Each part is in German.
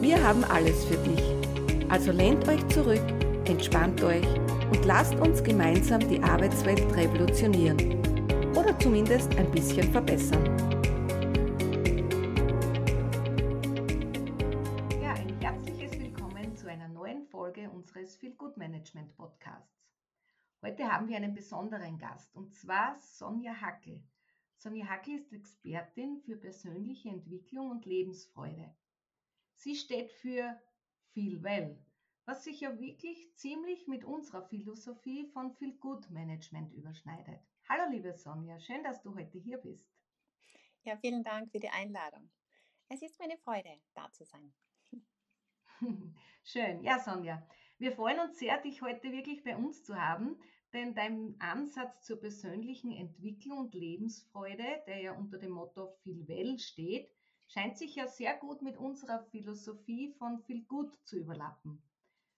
Wir haben alles für dich. Also lehnt euch zurück, entspannt euch und lasst uns gemeinsam die Arbeitswelt revolutionieren. Oder zumindest ein bisschen verbessern. Ja, ein herzliches Willkommen zu einer neuen Folge unseres Feel Good Management Podcasts. Heute haben wir einen besonderen Gast und zwar Sonja Hackel. Sonja Hackel ist Expertin für persönliche Entwicklung und Lebensfreude. Sie steht für Feel Well, was sich ja wirklich ziemlich mit unserer Philosophie von Feel Good Management überschneidet. Hallo liebe Sonja, schön, dass du heute hier bist. Ja, vielen Dank für die Einladung. Es ist meine Freude, da zu sein. Schön. Ja, Sonja, wir freuen uns sehr, dich heute wirklich bei uns zu haben, denn dein Ansatz zur persönlichen Entwicklung und Lebensfreude, der ja unter dem Motto Feel Well steht, scheint sich ja sehr gut mit unserer Philosophie von viel Gut zu überlappen.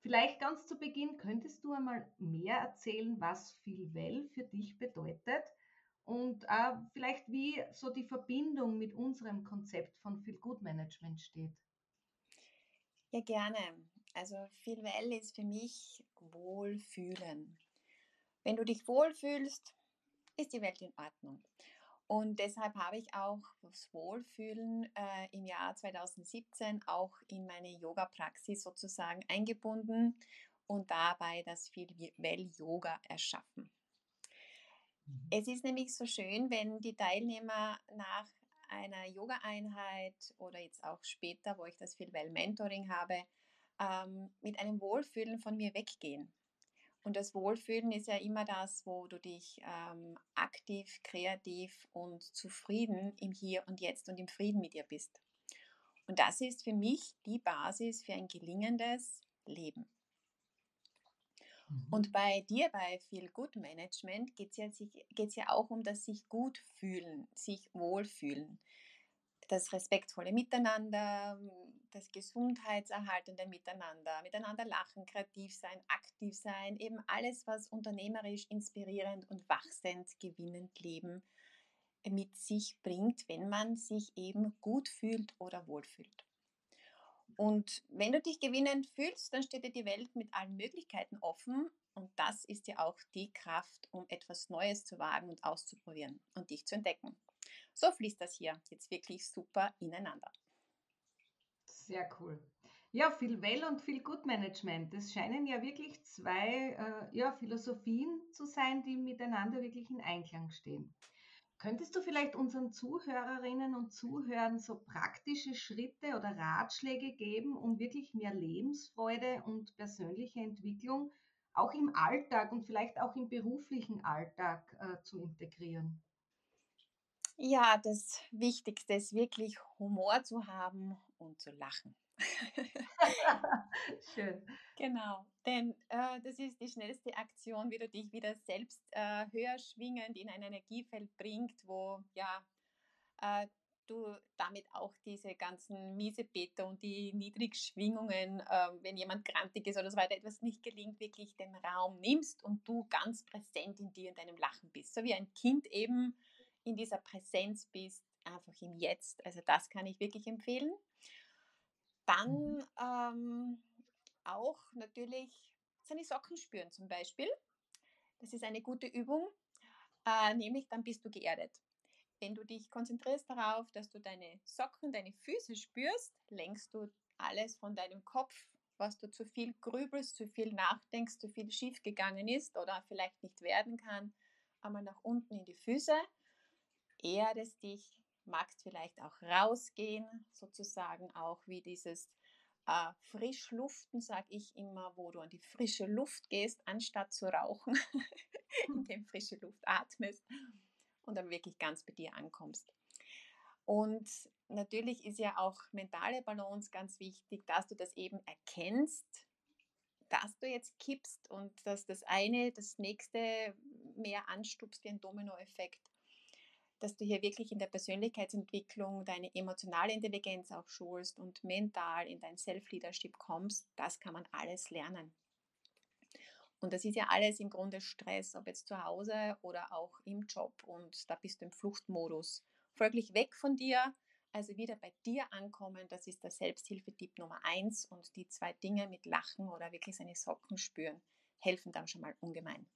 Vielleicht ganz zu Beginn könntest du einmal mehr erzählen, was viel Well für dich bedeutet und äh, vielleicht wie so die Verbindung mit unserem Konzept von viel Gut Management steht. Ja, gerne. Also viel Well ist für mich Wohlfühlen. Wenn du dich wohlfühlst, ist die Welt in Ordnung. Und deshalb habe ich auch das Wohlfühlen äh, im Jahr 2017 auch in meine Yoga-Praxis sozusagen eingebunden und dabei das Well Yoga erschaffen. Mhm. Es ist nämlich so schön, wenn die Teilnehmer nach einer Yoga-Einheit oder jetzt auch später, wo ich das Feel Well Mentoring habe, ähm, mit einem Wohlfühlen von mir weggehen. Und das Wohlfühlen ist ja immer das, wo du dich ähm, aktiv, kreativ und zufrieden im Hier und Jetzt und im Frieden mit dir bist. Und das ist für mich die Basis für ein gelingendes Leben. Mhm. Und bei dir, bei Feel Good Management, geht es ja, ja auch um das sich gut fühlen, sich wohlfühlen das respektvolle Miteinander, das gesundheitserhaltende Miteinander, miteinander lachen, kreativ sein, aktiv sein, eben alles, was unternehmerisch, inspirierend und wachsend, gewinnend Leben mit sich bringt, wenn man sich eben gut fühlt oder wohlfühlt. Und wenn du dich gewinnend fühlst, dann steht dir die Welt mit allen Möglichkeiten offen und das ist ja auch die Kraft, um etwas Neues zu wagen und auszuprobieren und dich zu entdecken. So fließt das hier jetzt wirklich super ineinander. Sehr cool. Ja, viel Well und viel Good Management. Das scheinen ja wirklich zwei äh, ja, Philosophien zu sein, die miteinander wirklich in Einklang stehen. Könntest du vielleicht unseren Zuhörerinnen und Zuhörern so praktische Schritte oder Ratschläge geben, um wirklich mehr Lebensfreude und persönliche Entwicklung auch im Alltag und vielleicht auch im beruflichen Alltag äh, zu integrieren? Ja, das Wichtigste ist wirklich Humor zu haben und zu lachen. Schön. Genau, denn äh, das ist die schnellste Aktion, wie du dich wieder selbst äh, höher schwingend in ein Energiefeld bringt, wo ja äh, du damit auch diese ganzen Miesepeter und die Niedrigschwingungen, äh, wenn jemand grantig ist oder so weiter, etwas nicht gelingt, wirklich den Raum nimmst und du ganz präsent in dir in deinem Lachen bist. So wie ein Kind eben in dieser Präsenz bist, einfach im Jetzt. Also das kann ich wirklich empfehlen. Dann mhm. ähm, auch natürlich seine Socken spüren zum Beispiel. Das ist eine gute Übung, äh, nämlich dann bist du geerdet. Wenn du dich konzentrierst darauf, dass du deine Socken, deine Füße spürst, lenkst du alles von deinem Kopf, was du zu viel grübelst, zu viel nachdenkst, zu viel schiefgegangen ist oder vielleicht nicht werden kann, einmal nach unten in die Füße erdest dich, magst vielleicht auch rausgehen, sozusagen auch wie dieses äh, Frischluften, sage ich immer, wo du an die frische Luft gehst, anstatt zu rauchen, indem frische Luft atmest und dann wirklich ganz bei dir ankommst. Und natürlich ist ja auch mentale Balance ganz wichtig, dass du das eben erkennst, dass du jetzt kippst und dass das eine das nächste mehr anstupst wie ein Dominoeffekt. Dass du hier wirklich in der Persönlichkeitsentwicklung deine emotionale Intelligenz auch schulst und mental in dein Self-Leadership kommst, das kann man alles lernen. Und das ist ja alles im Grunde Stress, ob jetzt zu Hause oder auch im Job. Und da bist du im Fluchtmodus. Folglich weg von dir, also wieder bei dir ankommen, das ist der Selbsthilfetipp Nummer eins. Und die zwei Dinge mit Lachen oder wirklich seine Socken spüren, helfen dann schon mal ungemein.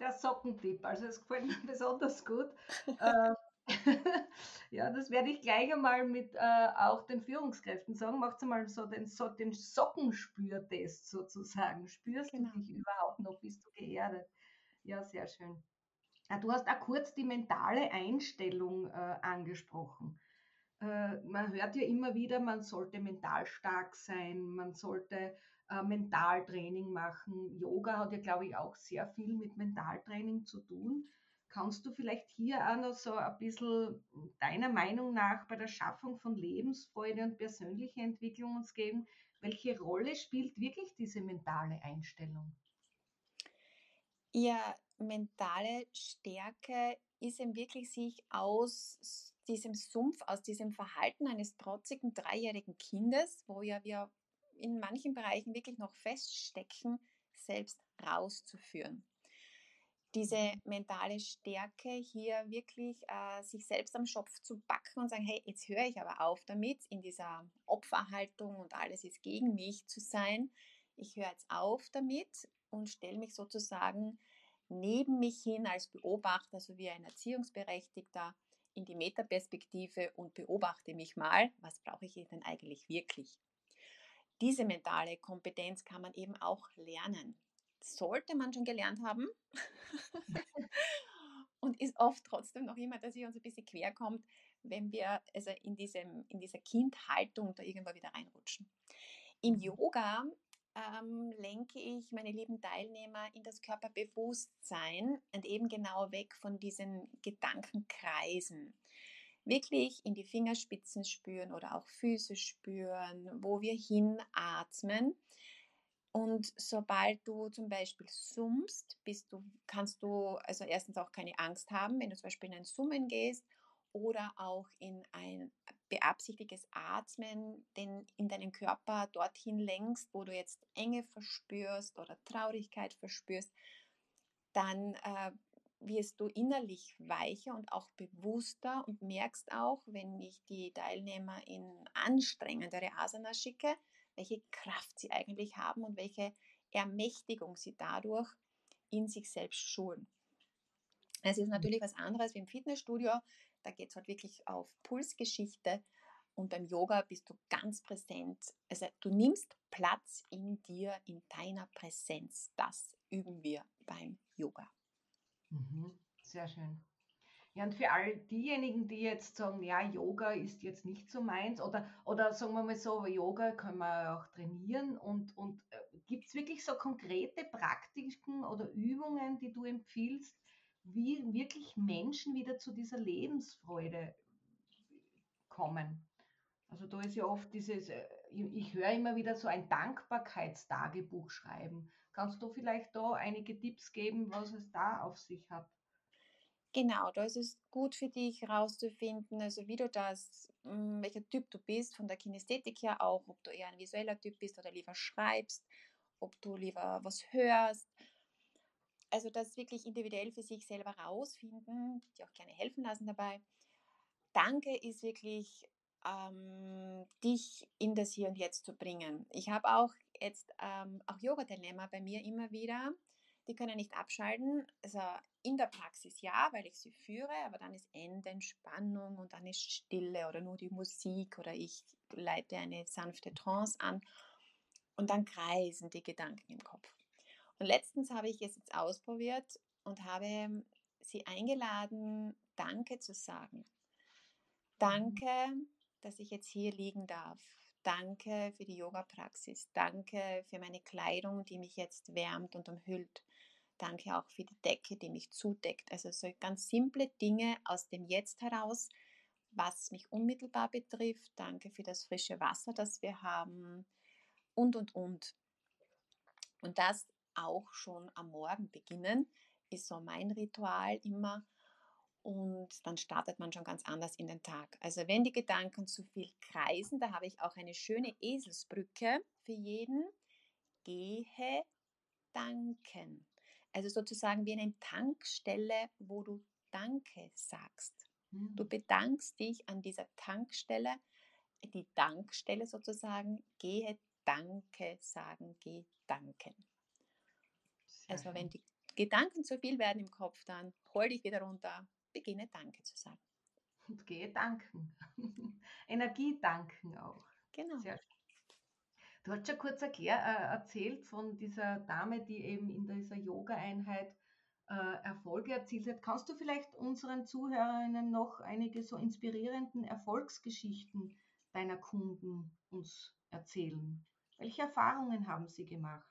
Der Sockentipp, also es gefällt mir besonders gut. Ähm, ja, das werde ich gleich einmal mit äh, auch den Führungskräften sagen. Macht mal so den, so den Sockenspürtest sozusagen. Spürst genau. du dich überhaupt noch? Bist du geerdet? Ja, sehr schön. Ja, du hast auch kurz die mentale Einstellung äh, angesprochen. Äh, man hört ja immer wieder, man sollte mental stark sein, man sollte äh, Mentaltraining machen. Yoga hat ja, glaube ich, auch sehr viel mit Mentaltraining zu tun. Kannst du vielleicht hier auch noch so ein bisschen deiner Meinung nach bei der Schaffung von Lebensfreude und persönlicher Entwicklung uns geben? Welche Rolle spielt wirklich diese mentale Einstellung? Ja, mentale Stärke ist eben wirklich sich aus diesem Sumpf, aus diesem Verhalten eines trotzigen dreijährigen Kindes, wo ja wir in manchen Bereichen wirklich noch feststecken, selbst rauszuführen. Diese mhm. mentale Stärke hier wirklich äh, sich selbst am Schopf zu backen und sagen, hey, jetzt höre ich aber auf damit, in dieser Opferhaltung und alles ist gegen mich zu sein. Ich höre jetzt auf damit und stelle mich sozusagen neben mich hin als Beobachter, so wie ein Erziehungsberechtigter, in die Metaperspektive und beobachte mich mal, was brauche ich denn eigentlich wirklich. Diese mentale Kompetenz kann man eben auch lernen. Sollte man schon gelernt haben und ist oft trotzdem noch immer, dass sie uns ein bisschen quer kommt, wenn wir also in, diesem, in dieser Kindhaltung da irgendwann wieder reinrutschen. Im mhm. Yoga ähm, lenke ich meine lieben Teilnehmer in das Körperbewusstsein und eben genau weg von diesen Gedankenkreisen. Wirklich in die Fingerspitzen spüren oder auch Füße spüren, wo wir hinatmen. Und sobald du zum Beispiel summst, bist du, kannst du also erstens auch keine Angst haben, wenn du zum Beispiel in ein Summen gehst oder auch in ein beabsichtigtes Atmen den, in deinen Körper dorthin lenkst, wo du jetzt Enge verspürst oder Traurigkeit verspürst, dann äh, wirst du innerlich weicher und auch bewusster und merkst auch, wenn ich die Teilnehmer in anstrengendere Asana schicke, welche Kraft sie eigentlich haben und welche Ermächtigung sie dadurch in sich selbst schulen. Es ist mhm. natürlich was anderes wie im Fitnessstudio. Da geht es halt wirklich auf Pulsgeschichte. Und beim Yoga bist du ganz präsent. Also du nimmst Platz in dir, in deiner Präsenz. Das üben wir beim Yoga. Mhm, sehr schön. Ja, und für all diejenigen, die jetzt sagen, ja, Yoga ist jetzt nicht so meins, oder, oder sagen wir mal so, Yoga kann man auch trainieren und, und äh, gibt es wirklich so konkrete Praktiken oder Übungen, die du empfiehlst, wie wirklich Menschen wieder zu dieser Lebensfreude kommen. Also da ist ja oft dieses, äh, ich höre immer wieder so ein Dankbarkeitstagebuch schreiben. Kannst du vielleicht da einige Tipps geben, was es da auf sich hat? Genau, da ist es gut für dich herauszufinden, also wie du das, hm, welcher Typ du bist, von der Kinästhetik her auch, ob du eher ein visueller Typ bist oder lieber schreibst, ob du lieber was hörst also das wirklich individuell für sich selber rausfinden, die auch gerne helfen lassen dabei. Danke ist wirklich, ähm, dich in das Hier und Jetzt zu bringen. Ich habe auch jetzt ähm, auch Yoga-Teilnehmer bei mir immer wieder, die können nicht abschalten. Also in der Praxis ja, weil ich sie führe, aber dann ist Ende Entspannung und dann ist Stille oder nur die Musik oder ich leite eine sanfte Trance an und dann kreisen die Gedanken im Kopf. Und letztens habe ich es jetzt ausprobiert und habe sie eingeladen, Danke zu sagen. Danke, dass ich jetzt hier liegen darf. Danke für die Yoga-Praxis. Danke für meine Kleidung, die mich jetzt wärmt und umhüllt. Danke auch für die Decke, die mich zudeckt. Also so ganz simple Dinge aus dem Jetzt heraus was mich unmittelbar betrifft. Danke für das frische Wasser, das wir haben. Und, und, und. Und das auch schon am Morgen beginnen, ist so mein Ritual immer. Und dann startet man schon ganz anders in den Tag. Also wenn die Gedanken zu viel kreisen, da habe ich auch eine schöne Eselsbrücke für jeden. Gehe danken. Also sozusagen wie eine Tankstelle, wo du Danke sagst. Du hm. bedankst dich an dieser Tankstelle, die Dankstelle sozusagen, gehe Danke sagen, geh danken. Also wenn die Gedanken zu viel werden im Kopf, dann hol dich wieder runter, beginne Danke zu sagen. Und gehe danken. Energie danken auch. Genau. Sehr schön. Du hast schon kurz erklär, äh, erzählt von dieser Dame, die eben in dieser Yoga-Einheit äh, Erfolge erzielt hat. Kannst du vielleicht unseren Zuhörerinnen noch einige so inspirierenden Erfolgsgeschichten deiner Kunden uns erzählen? Welche Erfahrungen haben sie gemacht?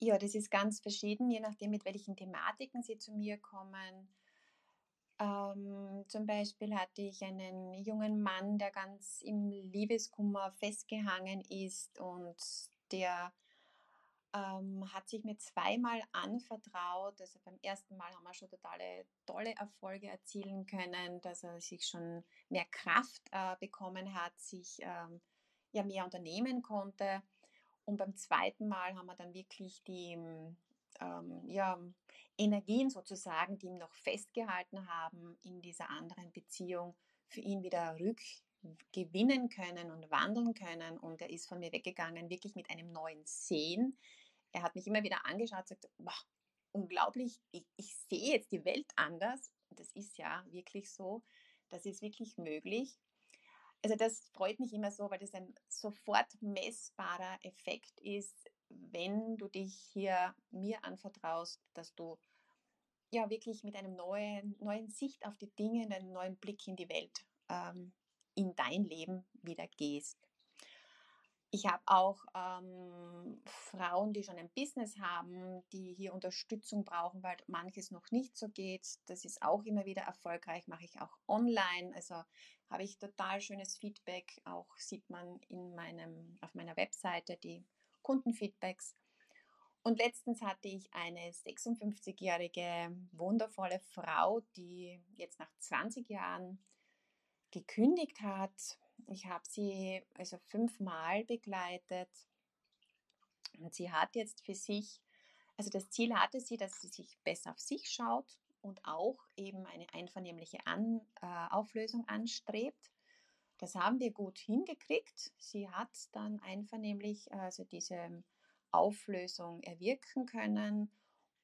Ja, das ist ganz verschieden, je nachdem, mit welchen Thematiken sie zu mir kommen. Ähm, zum Beispiel hatte ich einen jungen Mann, der ganz im Liebeskummer festgehangen ist und der ähm, hat sich mir zweimal anvertraut. Also beim ersten Mal haben wir schon totale tolle Erfolge erzielen können, dass er sich schon mehr Kraft äh, bekommen hat, sich ähm, ja mehr unternehmen konnte. Und beim zweiten Mal haben wir dann wirklich die ähm, ja, Energien sozusagen, die ihn noch festgehalten haben in dieser anderen Beziehung, für ihn wieder rückgewinnen können und wandeln können. Und er ist von mir weggegangen, wirklich mit einem neuen Sehen. Er hat mich immer wieder angeschaut und gesagt, wow, unglaublich, ich, ich sehe jetzt die Welt anders. Und das ist ja wirklich so. Das ist wirklich möglich. Also das freut mich immer so, weil das ein sofort messbarer Effekt ist, wenn du dich hier mir anvertraust, dass du ja wirklich mit einem neuen, neuen Sicht auf die Dinge, einem neuen Blick in die Welt, ähm, in dein Leben wieder gehst. Ich habe auch ähm, Frauen, die schon ein Business haben, die hier Unterstützung brauchen, weil manches noch nicht so geht. Das ist auch immer wieder erfolgreich, mache ich auch online. Also habe ich total schönes Feedback. Auch sieht man in meinem, auf meiner Webseite die Kundenfeedbacks. Und letztens hatte ich eine 56-jährige wundervolle Frau, die jetzt nach 20 Jahren gekündigt hat. Ich habe sie also fünfmal begleitet und sie hat jetzt für sich, also das Ziel hatte sie, dass sie sich besser auf sich schaut und auch eben eine einvernehmliche An, äh, Auflösung anstrebt. Das haben wir gut hingekriegt. Sie hat dann einvernehmlich also diese Auflösung erwirken können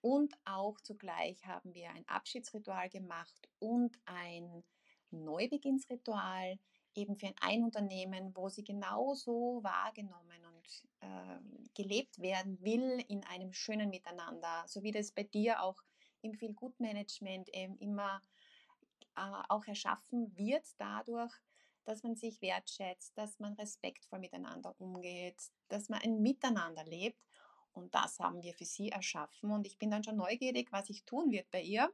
und auch zugleich haben wir ein Abschiedsritual gemacht und ein Neubeginnsritual eben für ein Unternehmen, wo sie genauso wahrgenommen und äh, gelebt werden will in einem schönen Miteinander, so wie das bei dir auch im Feel Good Management eben immer äh, auch erschaffen wird dadurch, dass man sich wertschätzt, dass man respektvoll miteinander umgeht, dass man ein Miteinander lebt. Und das haben wir für sie erschaffen. Und ich bin dann schon neugierig, was sich tun wird bei ihr.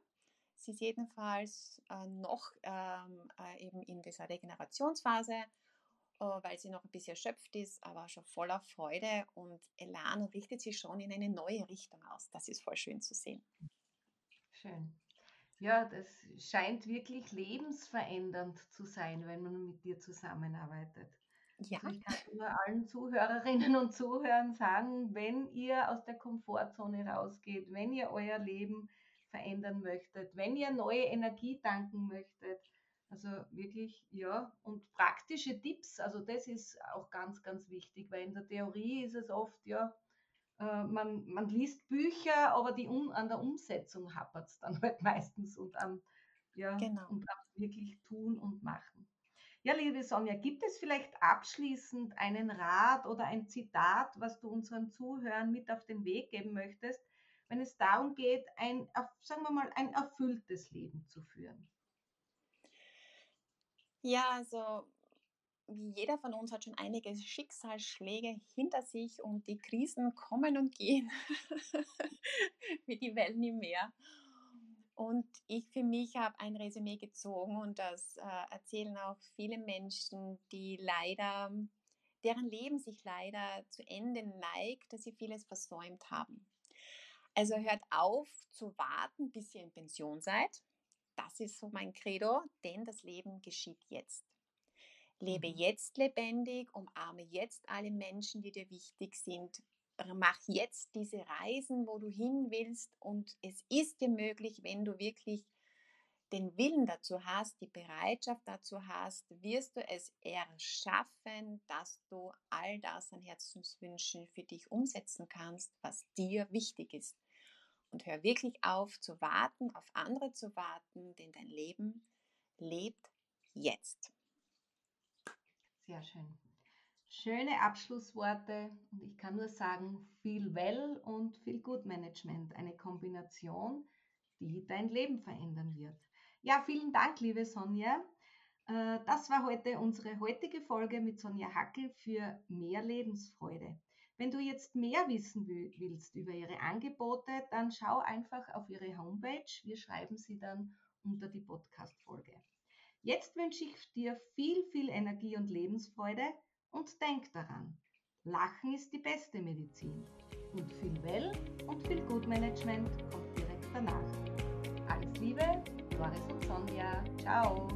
Sie ist jedenfalls äh, noch ähm, äh, eben in dieser Regenerationsphase, äh, weil sie noch ein bisschen erschöpft ist, aber schon voller Freude und Elan richtet sich schon in eine neue Richtung aus. Das ist voll schön zu sehen. Schön. Ja, das scheint wirklich lebensverändernd zu sein, wenn man mit dir zusammenarbeitet. Ja. Also ich kann nur allen Zuhörerinnen und Zuhörern sagen, wenn ihr aus der Komfortzone rausgeht, wenn ihr euer Leben verändern möchtet, wenn ihr neue Energie tanken möchtet, also wirklich, ja, und praktische Tipps, also das ist auch ganz, ganz wichtig, weil in der Theorie ist es oft, ja, äh, man, man liest Bücher, aber die um, an der Umsetzung hapert es dann halt meistens und am, ja, genau. und am wirklich tun und machen. Ja, liebe Sonja, gibt es vielleicht abschließend einen Rat oder ein Zitat, was du unseren Zuhörern mit auf den Weg geben möchtest, wenn es darum geht, ein, sagen wir mal, ein erfülltes Leben zu führen? Ja, also jeder von uns hat schon einige Schicksalsschläge hinter sich und die Krisen kommen und gehen wie die Wellen im Meer. Und ich für mich habe ein Resümee gezogen und das äh, erzählen auch viele Menschen, die leider, deren Leben sich leider zu Ende neigt, dass sie vieles versäumt haben. Also hört auf zu warten, bis ihr in Pension seid. Das ist so mein Credo, denn das Leben geschieht jetzt. Lebe mhm. jetzt lebendig, umarme jetzt alle Menschen, die dir wichtig sind, mach jetzt diese Reisen, wo du hin willst und es ist dir möglich, wenn du wirklich den Willen dazu hast, die Bereitschaft dazu hast, wirst du es erschaffen, dass du all das an Herzenswünschen für dich umsetzen kannst, was dir wichtig ist. Und hör wirklich auf zu warten, auf andere zu warten, denn dein Leben lebt jetzt. Sehr schön. Schöne Abschlussworte und ich kann nur sagen, viel Well und viel Good Management, eine Kombination, die dein Leben verändern wird. Ja, vielen Dank, liebe Sonja. Äh, das war heute unsere heutige Folge mit Sonja Hackel für mehr Lebensfreude. Wenn du jetzt mehr wissen willst über ihre Angebote, dann schau einfach auf ihre Homepage. Wir schreiben sie dann unter die Podcast-Folge. Jetzt wünsche ich dir viel, viel Energie und Lebensfreude und denk daran, Lachen ist die beste Medizin. Und viel Well und viel Gutmanagement kommt direkt danach. Alles Liebe, Doris und Sonja. Ciao.